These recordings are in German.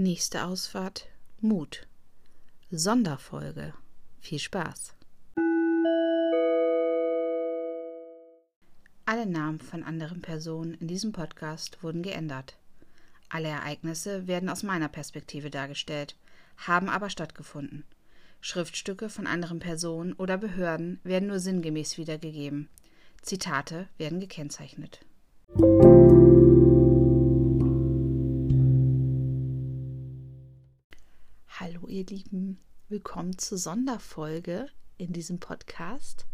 Nächste Ausfahrt Mut. Sonderfolge. Viel Spaß. Alle Namen von anderen Personen in diesem Podcast wurden geändert. Alle Ereignisse werden aus meiner Perspektive dargestellt, haben aber stattgefunden. Schriftstücke von anderen Personen oder Behörden werden nur sinngemäß wiedergegeben. Zitate werden gekennzeichnet. Lieben, willkommen zur Sonderfolge in diesem Podcast.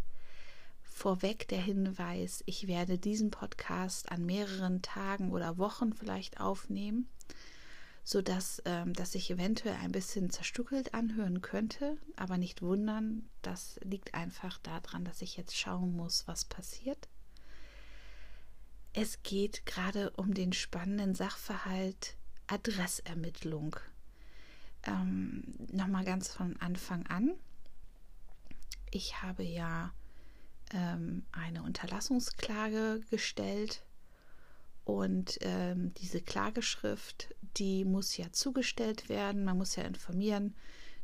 Vorweg der Hinweis, ich werde diesen Podcast an mehreren Tagen oder Wochen vielleicht aufnehmen, sodass ähm, das sich eventuell ein bisschen zerstückelt anhören könnte, aber nicht wundern, das liegt einfach daran, dass ich jetzt schauen muss, was passiert. Es geht gerade um den spannenden Sachverhalt Adressermittlung ähm, nochmal ganz von Anfang an. Ich habe ja ähm, eine Unterlassungsklage gestellt und ähm, diese Klageschrift, die muss ja zugestellt werden. Man muss ja informieren,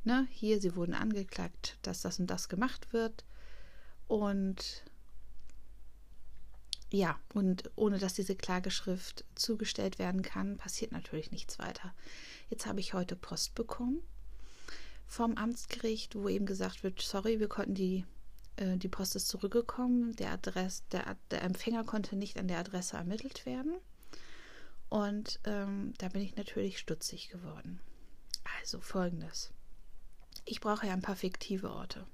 ne, hier, sie wurden angeklagt, dass das und das gemacht wird. Und ja, und ohne dass diese Klageschrift zugestellt werden kann, passiert natürlich nichts weiter. Jetzt habe ich heute Post bekommen vom Amtsgericht, wo eben gesagt wird, sorry, wir konnten die, äh, die Post ist zurückgekommen, der, Adress, der, der Empfänger konnte nicht an der Adresse ermittelt werden. Und ähm, da bin ich natürlich stutzig geworden. Also folgendes. Ich brauche ja ein paar fiktive Orte.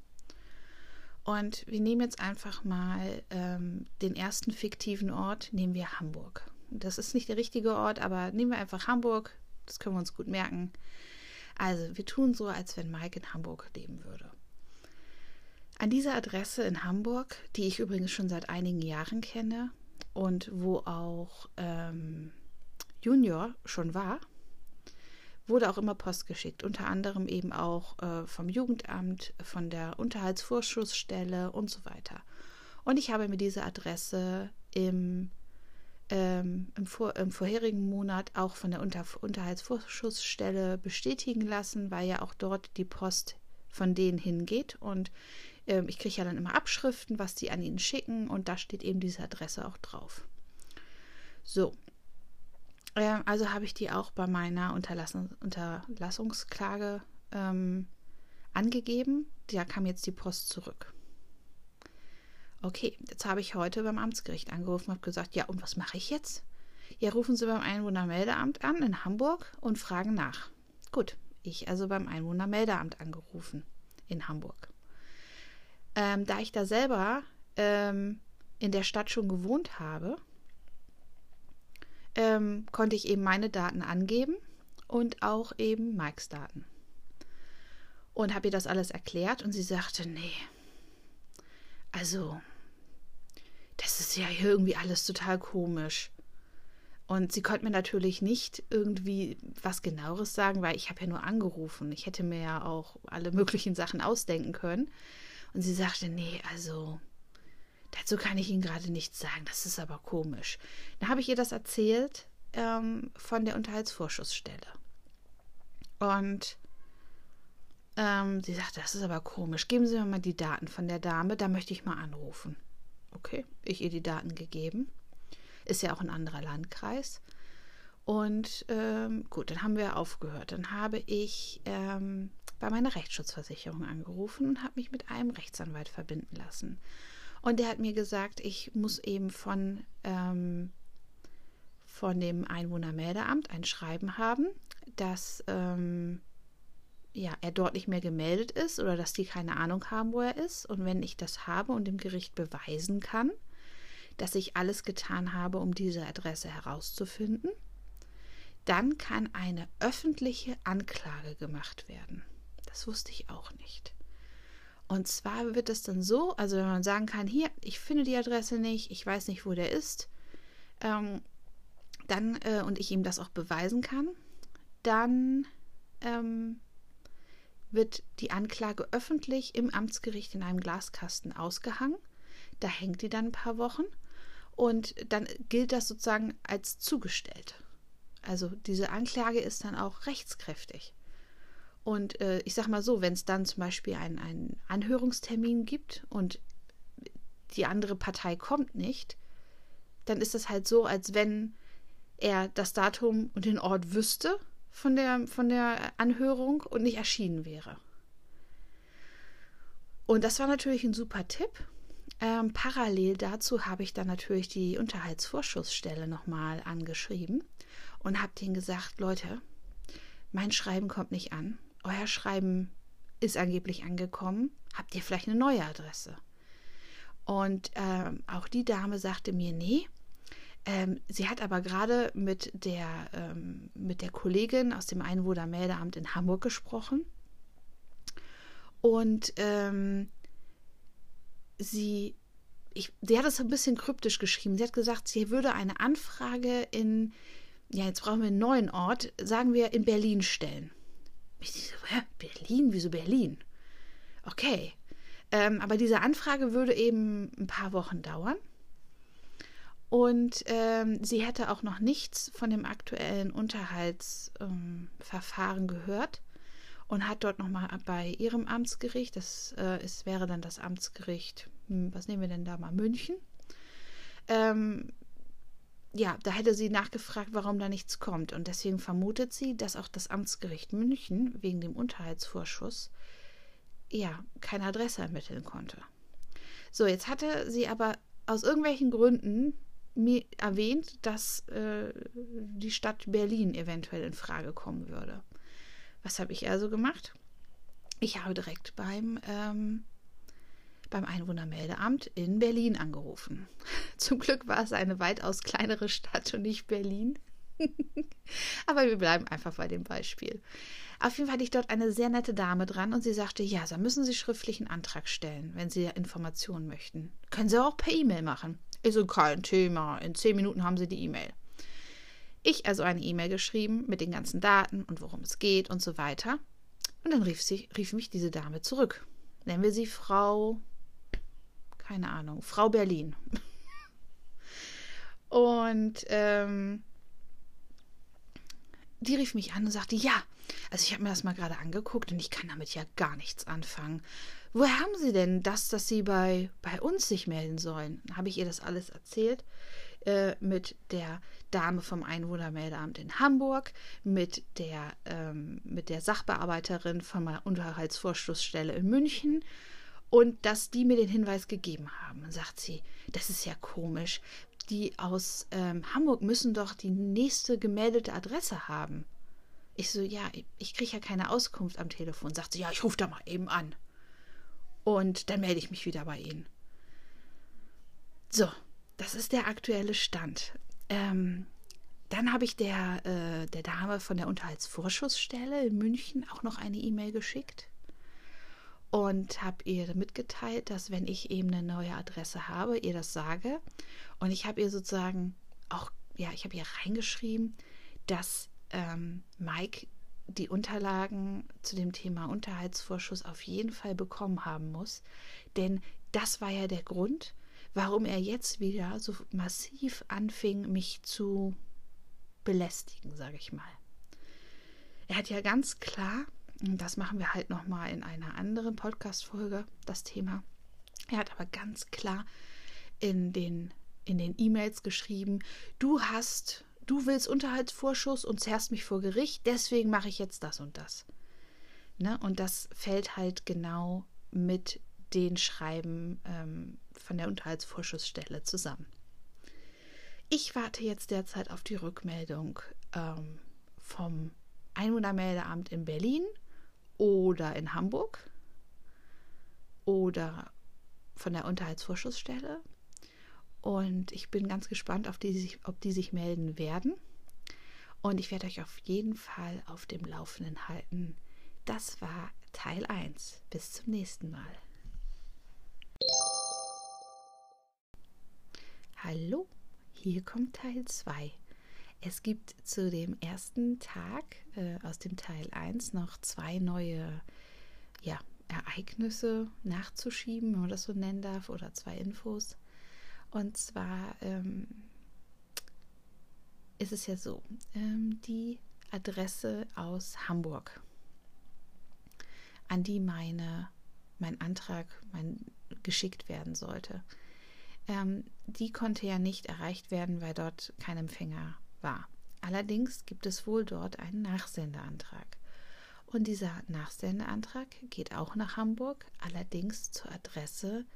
Und wir nehmen jetzt einfach mal ähm, den ersten fiktiven Ort, nehmen wir Hamburg. Das ist nicht der richtige Ort, aber nehmen wir einfach Hamburg. Das können wir uns gut merken. Also, wir tun so, als wenn Mike in Hamburg leben würde. An dieser Adresse in Hamburg, die ich übrigens schon seit einigen Jahren kenne und wo auch ähm, Junior schon war, wurde auch immer Post geschickt, unter anderem eben auch äh, vom Jugendamt, von der Unterhaltsvorschussstelle und so weiter. Und ich habe mir diese Adresse im ähm, im, vor, im, vorherigen Monat auch von der Unter Unterhaltsvorschussstelle bestätigen lassen, weil ja auch dort die Post von denen hingeht. Und ähm, ich kriege ja dann immer Abschriften, was die an ihnen schicken. Und da steht eben diese Adresse auch drauf. So. Ähm, also habe ich die auch bei meiner Unterlassung, Unterlassungsklage ähm, angegeben. Da kam jetzt die Post zurück. Okay, jetzt habe ich heute beim Amtsgericht angerufen und habe gesagt, ja, und was mache ich jetzt? Ja, rufen Sie beim Einwohnermeldeamt an in Hamburg und fragen nach. Gut, ich also beim Einwohnermeldeamt angerufen in Hamburg. Ähm, da ich da selber ähm, in der Stadt schon gewohnt habe, ähm, konnte ich eben meine Daten angeben und auch eben Mikes Daten. Und habe ihr das alles erklärt und sie sagte, nee, also das ist ja hier irgendwie alles total komisch. Und sie konnte mir natürlich nicht irgendwie was genaueres sagen, weil ich habe ja nur angerufen. Ich hätte mir ja auch alle möglichen Sachen ausdenken können. Und sie sagte, nee, also dazu kann ich Ihnen gerade nichts sagen. Das ist aber komisch. Dann habe ich ihr das erzählt ähm, von der Unterhaltsvorschussstelle. Und ähm, sie sagte, das ist aber komisch. Geben Sie mir mal die Daten von der Dame, da möchte ich mal anrufen. Okay, ich ihr die Daten gegeben. Ist ja auch ein anderer Landkreis. Und ähm, gut, dann haben wir aufgehört. Dann habe ich ähm, bei meiner Rechtsschutzversicherung angerufen und habe mich mit einem Rechtsanwalt verbinden lassen. Und der hat mir gesagt, ich muss eben von, ähm, von dem Einwohnermeldeamt ein Schreiben haben, dass ähm, ja, er dort nicht mehr gemeldet ist oder dass die keine Ahnung haben, wo er ist. Und wenn ich das habe und dem Gericht beweisen kann, dass ich alles getan habe, um diese Adresse herauszufinden, dann kann eine öffentliche Anklage gemacht werden. Das wusste ich auch nicht. Und zwar wird es dann so, also wenn man sagen kann, hier, ich finde die Adresse nicht, ich weiß nicht, wo der ist, ähm, dann, äh, und ich ihm das auch beweisen kann, dann ähm, wird die Anklage öffentlich im Amtsgericht in einem Glaskasten ausgehangen. Da hängt die dann ein paar Wochen und dann gilt das sozusagen als zugestellt. Also diese Anklage ist dann auch rechtskräftig. Und äh, ich sage mal so, wenn es dann zum Beispiel einen, einen Anhörungstermin gibt und die andere Partei kommt nicht, dann ist das halt so, als wenn er das Datum und den Ort wüsste von der, von der Anhörung und nicht erschienen wäre. Und das war natürlich ein super Tipp. Ähm, parallel dazu habe ich dann natürlich die Unterhaltsvorschussstelle nochmal angeschrieben und habe denen gesagt, Leute, mein Schreiben kommt nicht an euer Schreiben ist angeblich angekommen. Habt ihr vielleicht eine neue Adresse? Und ähm, auch die Dame sagte mir, nee. Ähm, sie hat aber gerade mit der, ähm, mit der Kollegin aus dem Einwohnermeldeamt in Hamburg gesprochen. Und ähm, sie, ich, sie hat es ein bisschen kryptisch geschrieben. Sie hat gesagt, sie würde eine Anfrage in, ja, jetzt brauchen wir einen neuen Ort, sagen wir in Berlin stellen. Ich so, hä, Berlin? Wieso Berlin? Okay. Ähm, aber diese Anfrage würde eben ein paar Wochen dauern. Und ähm, sie hätte auch noch nichts von dem aktuellen Unterhaltsverfahren ähm, gehört und hat dort nochmal bei ihrem Amtsgericht, das äh, ist, wäre dann das Amtsgericht, hm, was nehmen wir denn da mal, München, ähm, ja, da hätte sie nachgefragt, warum da nichts kommt. Und deswegen vermutet sie, dass auch das Amtsgericht München wegen dem Unterhaltsvorschuss ja keine Adresse ermitteln konnte. So, jetzt hatte sie aber aus irgendwelchen Gründen mir erwähnt, dass äh, die Stadt Berlin eventuell in Frage kommen würde. Was habe ich also gemacht? Ich habe direkt beim ähm, beim Einwohnermeldeamt in Berlin angerufen. Zum Glück war es eine weitaus kleinere Stadt und nicht Berlin. Aber wir bleiben einfach bei dem Beispiel. Auf jeden Fall hatte ich dort eine sehr nette Dame dran und sie sagte, ja, da müssen Sie schriftlich einen Antrag stellen, wenn Sie Informationen möchten. Können Sie auch per E-Mail machen. Ist so kein Thema. In zehn Minuten haben Sie die E-Mail. Ich also eine E-Mail geschrieben mit den ganzen Daten und worum es geht und so weiter. Und dann rief, sie, rief mich diese Dame zurück. Nennen wir sie Frau keine Ahnung, Frau Berlin. und ähm, die rief mich an und sagte, ja, also ich habe mir das mal gerade angeguckt und ich kann damit ja gar nichts anfangen. Woher haben Sie denn das, dass Sie bei, bei uns sich melden sollen? Habe ich ihr das alles erzählt äh, mit der Dame vom Einwohnermeldeamt in Hamburg, mit der, ähm, mit der Sachbearbeiterin von der Unterhaltsvorschlussstelle in München und dass die mir den Hinweis gegeben haben. Dann sagt sie, das ist ja komisch. Die aus ähm, Hamburg müssen doch die nächste gemeldete Adresse haben. Ich so, ja, ich kriege ja keine Auskunft am Telefon. Sagt sie, ja, ich rufe da mal eben an. Und dann melde ich mich wieder bei Ihnen. So, das ist der aktuelle Stand. Ähm, dann habe ich der, äh, der Dame von der Unterhaltsvorschussstelle in München auch noch eine E-Mail geschickt und habe ihr mitgeteilt, dass wenn ich eben eine neue Adresse habe, ihr das sage. Und ich habe ihr sozusagen auch, ja, ich habe ihr reingeschrieben, dass ähm, Mike die Unterlagen zu dem Thema Unterhaltsvorschuss auf jeden Fall bekommen haben muss. Denn das war ja der Grund, warum er jetzt wieder so massiv anfing, mich zu belästigen, sage ich mal. Er hat ja ganz klar das machen wir halt nochmal in einer anderen Podcast-Folge, das Thema. Er hat aber ganz klar in den in den E-Mails geschrieben, du hast, du willst Unterhaltsvorschuss und zerrst mich vor Gericht, deswegen mache ich jetzt das und das. Ne? Und das fällt halt genau mit den Schreiben ähm, von der Unterhaltsvorschussstelle zusammen. Ich warte jetzt derzeit auf die Rückmeldung ähm, vom Einwohnermeldeamt in Berlin oder in Hamburg oder von der Unterhaltsvorschussstelle. Und ich bin ganz gespannt, auf die sich, ob die sich melden werden. Und ich werde euch auf jeden Fall auf dem Laufenden halten. Das war Teil 1. Bis zum nächsten Mal. Hallo, hier kommt Teil 2. Es gibt zu dem ersten Tag äh, aus dem Teil 1 noch zwei neue ja, Ereignisse nachzuschieben, wenn man das so nennen darf, oder zwei Infos. Und zwar ähm, ist es ja so, ähm, die Adresse aus Hamburg, an die meine, mein Antrag mein, geschickt werden sollte, ähm, die konnte ja nicht erreicht werden, weil dort kein Empfänger war. Allerdings gibt es wohl dort einen Nachsendeantrag. Und dieser Nachsendeantrag geht auch nach Hamburg, allerdings zur Adresse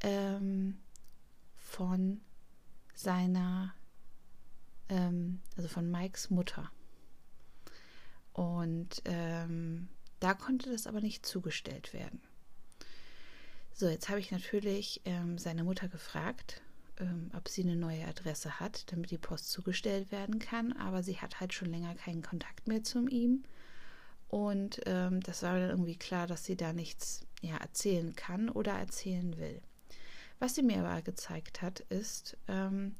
ähm, von seiner, ähm, also von Mikes Mutter. Und ähm, da konnte das aber nicht zugestellt werden. So, jetzt habe ich natürlich ähm, seine Mutter gefragt, ähm, ob sie eine neue Adresse hat, damit die Post zugestellt werden kann. Aber sie hat halt schon länger keinen Kontakt mehr zu ihm. Und ähm, das war dann irgendwie klar, dass sie da nichts ja, erzählen kann oder erzählen will. Was sie mir aber gezeigt hat, ist, ähm,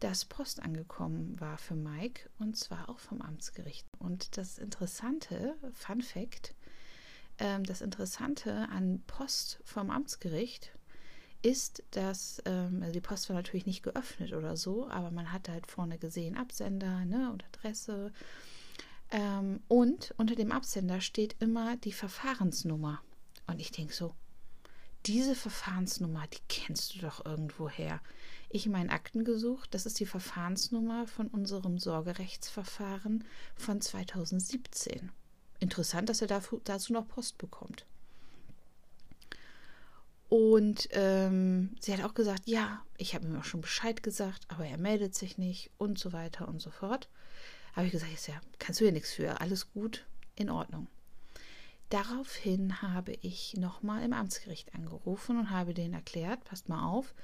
dass Post angekommen war für Mike und zwar auch vom Amtsgericht. Und das Interessante, Fun Fact, ähm, das Interessante an Post vom Amtsgericht ist, dass ähm, also die Post war natürlich nicht geöffnet oder so, aber man hatte halt vorne gesehen Absender ne, und Adresse. Ähm, und unter dem Absender steht immer die Verfahrensnummer. Und ich denke so, diese Verfahrensnummer, die kennst du doch irgendwo her. Ich in meinen Akten gesucht, das ist die Verfahrensnummer von unserem Sorgerechtsverfahren von 2017. Interessant, dass er dazu noch Post bekommt. Und ähm, sie hat auch gesagt, ja, ich habe ihm auch schon Bescheid gesagt, aber er meldet sich nicht und so weiter und so fort. Habe ich gesagt, ja, kannst du ja nichts für, alles gut, in Ordnung. Daraufhin habe ich nochmal im Amtsgericht angerufen und habe denen erklärt, passt mal auf,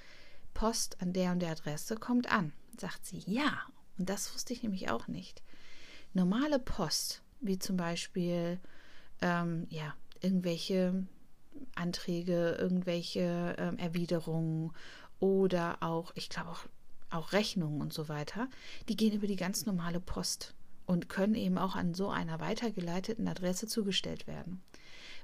Post an der und der Adresse kommt an. Sagt sie, ja. Und das wusste ich nämlich auch nicht. Normale Post, wie zum Beispiel, ähm, ja, irgendwelche Anträge, irgendwelche ähm, Erwiderungen oder auch, ich glaube auch, auch Rechnungen und so weiter, die gehen über die ganz normale Post und können eben auch an so einer weitergeleiteten Adresse zugestellt werden.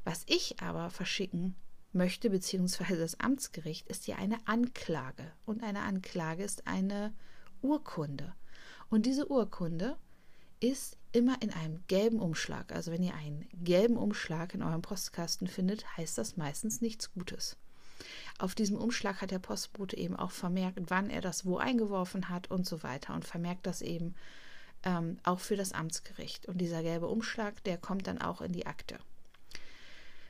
Was ich aber verschicken möchte, beziehungsweise das Amtsgericht, ist ja eine Anklage. Und eine Anklage ist eine Urkunde. Und diese Urkunde ist immer in einem gelben Umschlag. Also wenn ihr einen gelben Umschlag in eurem Postkasten findet, heißt das meistens nichts Gutes. Auf diesem Umschlag hat der Postbote eben auch vermerkt, wann er das wo eingeworfen hat und so weiter und vermerkt das eben ähm, auch für das Amtsgericht. Und dieser gelbe Umschlag, der kommt dann auch in die Akte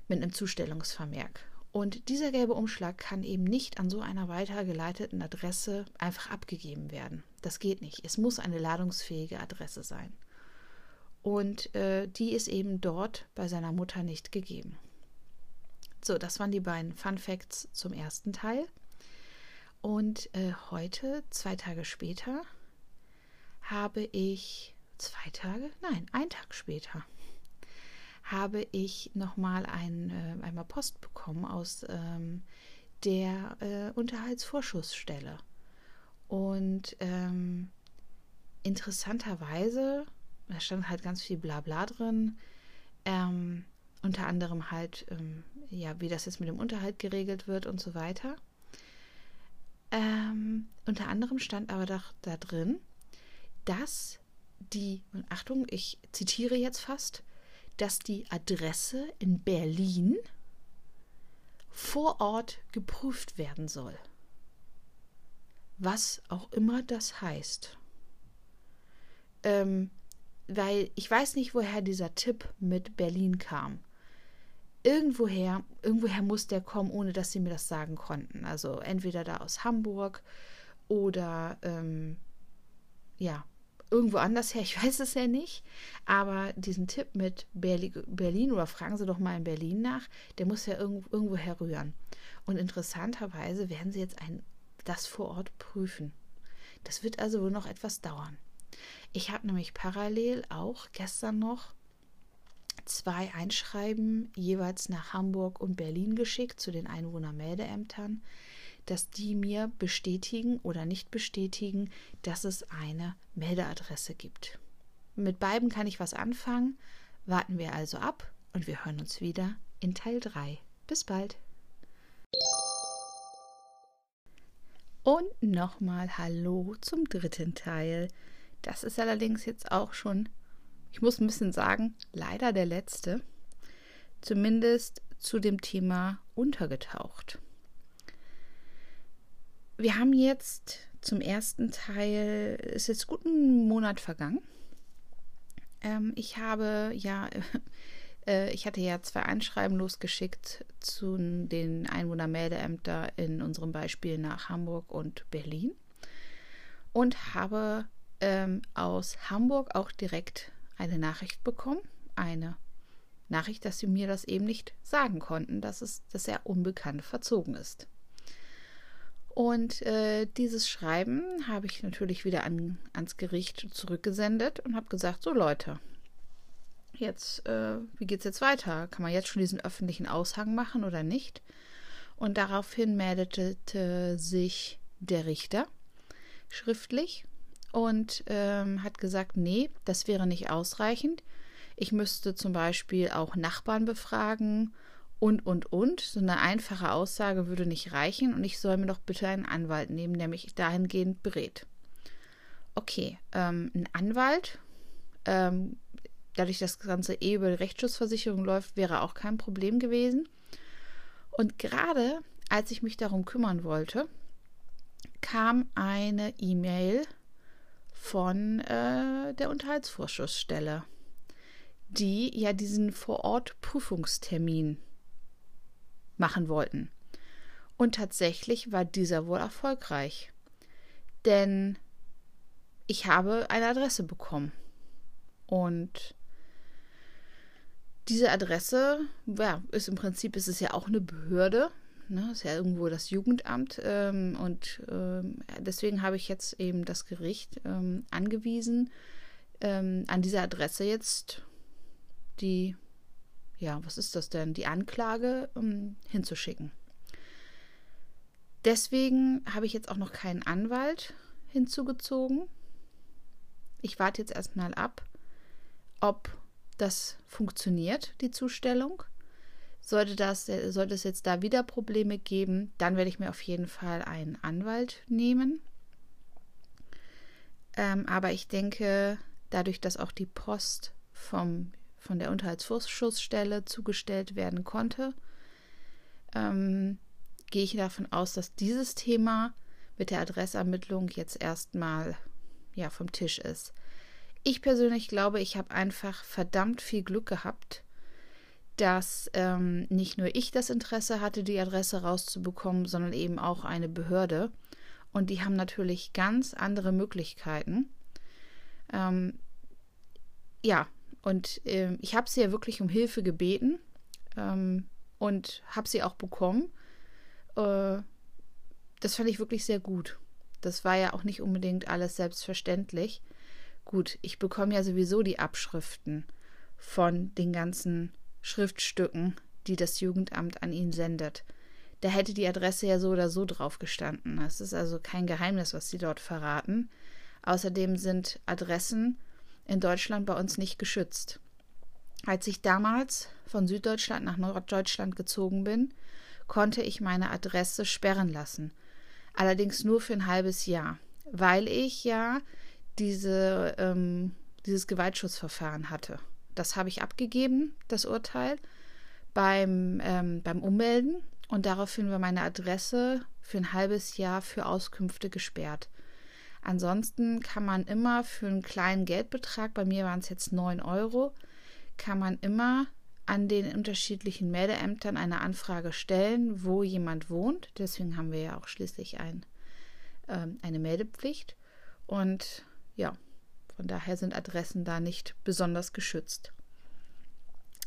mit einem Zustellungsvermerk. Und dieser gelbe Umschlag kann eben nicht an so einer weitergeleiteten Adresse einfach abgegeben werden. Das geht nicht. Es muss eine ladungsfähige Adresse sein. Und äh, die ist eben dort bei seiner Mutter nicht gegeben. So, das waren die beiden Fun Facts zum ersten Teil. Und äh, heute, zwei Tage später, habe ich zwei Tage, nein, ein Tag später, habe ich nochmal ein, äh, einmal Post bekommen aus ähm, der äh, Unterhaltsvorschussstelle. Und ähm, interessanterweise, da stand halt ganz viel Blabla drin, ähm, unter anderem halt, ähm, ja, wie das jetzt mit dem Unterhalt geregelt wird und so weiter. Ähm, unter anderem stand aber doch da drin, dass die, Achtung, ich zitiere jetzt fast, dass die Adresse in Berlin vor Ort geprüft werden soll. Was auch immer das heißt. Ähm, weil ich weiß nicht, woher dieser Tipp mit Berlin kam. Irgendwoher, irgendwoher muss der kommen, ohne dass sie mir das sagen konnten. Also entweder da aus Hamburg oder ähm, ja, irgendwo anders her, ich weiß es ja nicht. Aber diesen Tipp mit Berlin oder fragen Sie doch mal in Berlin nach, der muss ja irgendwo herrühren. Und interessanterweise werden Sie jetzt ein, das vor Ort prüfen. Das wird also wohl noch etwas dauern. Ich habe nämlich parallel auch gestern noch zwei Einschreiben jeweils nach Hamburg und Berlin geschickt zu den Einwohnermeldeämtern dass die mir bestätigen oder nicht bestätigen, dass es eine Meldeadresse gibt. Mit beiden kann ich was anfangen. Warten wir also ab und wir hören uns wieder in Teil 3. Bis bald. Und nochmal Hallo zum dritten Teil Das ist allerdings jetzt auch schon, ich muss ein bisschen sagen, leider der letzte. Zumindest zu dem Thema untergetaucht. Wir haben jetzt zum ersten Teil, ist jetzt gut ein Monat vergangen. Ähm, ich habe ja, äh, ich hatte ja zwei Einschreiben losgeschickt zu den Einwohnermeldeämtern in unserem Beispiel nach Hamburg und Berlin und habe ähm, aus Hamburg auch direkt eine Nachricht bekommen, eine Nachricht, dass sie mir das eben nicht sagen konnten, dass es, dass er unbekannt verzogen ist. Und äh, dieses Schreiben habe ich natürlich wieder an, ans Gericht zurückgesendet und habe gesagt, so Leute, jetzt, äh, wie geht es jetzt weiter? Kann man jetzt schon diesen öffentlichen Aushang machen oder nicht? Und daraufhin meldete sich der Richter schriftlich und ähm, hat gesagt, nee, das wäre nicht ausreichend. Ich müsste zum Beispiel auch Nachbarn befragen und, und, und. So eine einfache Aussage würde nicht reichen und ich soll mir doch bitte einen Anwalt nehmen, der mich dahingehend berät. Okay, ähm, ein Anwalt, ähm, dadurch, dass das Ganze eh über die Rechtsschutzversicherung läuft, wäre auch kein Problem gewesen. Und gerade als ich mich darum kümmern wollte, kam eine E-Mail von äh, der Unterhaltsvorschussstelle die ja diesen Vor-Ort-Prüfungstermin machen wollten. Und tatsächlich war dieser wohl erfolgreich. Denn ich habe eine Adresse bekommen. Und diese Adresse, ja, ist im Prinzip ist es ja auch eine Behörde. Ne, ist ja irgendwo das Jugendamt. Ähm, und ähm, deswegen habe ich jetzt eben das Gericht ähm, angewiesen, ähm, an dieser Adresse jetzt die, ja, was ist das denn, die Anklage um, hinzuschicken. Deswegen habe ich jetzt auch noch keinen Anwalt hinzugezogen. Ich warte jetzt erstmal ab, ob das funktioniert, die Zustellung. Sollte, das, sollte es jetzt da wieder Probleme geben, dann werde ich mir auf jeden Fall einen Anwalt nehmen. Ähm, aber ich denke, dadurch, dass auch die Post vom von der Unterhaltsvorschussstelle zugestellt werden konnte, ähm, gehe ich davon aus, dass dieses Thema mit der Adressermittlung jetzt erstmal ja, vom Tisch ist. Ich persönlich glaube, ich habe einfach verdammt viel Glück gehabt, dass ähm, nicht nur ich das Interesse hatte, die Adresse rauszubekommen, sondern eben auch eine Behörde. Und die haben natürlich ganz andere Möglichkeiten. Ähm, ja, und äh, ich habe sie ja wirklich um Hilfe gebeten ähm, und habe sie auch bekommen. Äh, das fand ich wirklich sehr gut. Das war ja auch nicht unbedingt alles selbstverständlich. Gut, ich bekomme ja sowieso die Abschriften von den ganzen Schriftstücken, die das Jugendamt an ihn sendet. Da hätte die Adresse ja so oder so drauf gestanden. Das ist also kein Geheimnis, was sie dort verraten. Außerdem sind Adressen in Deutschland bei uns nicht geschützt. Als ich damals von Süddeutschland nach Norddeutschland gezogen bin, konnte ich meine Adresse sperren lassen. Allerdings nur für ein halbes Jahr, weil ich ja diese, ähm, dieses Gewaltschutzverfahren hatte. Das habe ich abgegeben, das Urteil, beim, ähm, beim Ummelden und daraufhin war meine Adresse für ein halbes Jahr für Auskünfte gesperrt. Ansonsten kann man immer für einen kleinen Geldbetrag, bei mir waren es jetzt 9 Euro, kann man immer an den unterschiedlichen Meldeämtern eine Anfrage stellen, wo jemand wohnt. Deswegen haben wir ja auch schließlich ein, ähm, eine Meldepflicht. Und ja, von daher sind Adressen da nicht besonders geschützt.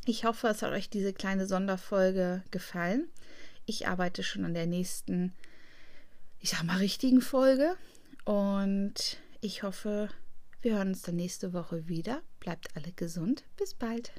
Ich hoffe, es hat euch diese kleine Sonderfolge gefallen. Ich arbeite schon an der nächsten, ich sag mal, richtigen Folge. Und ich hoffe, wir hören uns dann nächste Woche wieder. Bleibt alle gesund. Bis bald.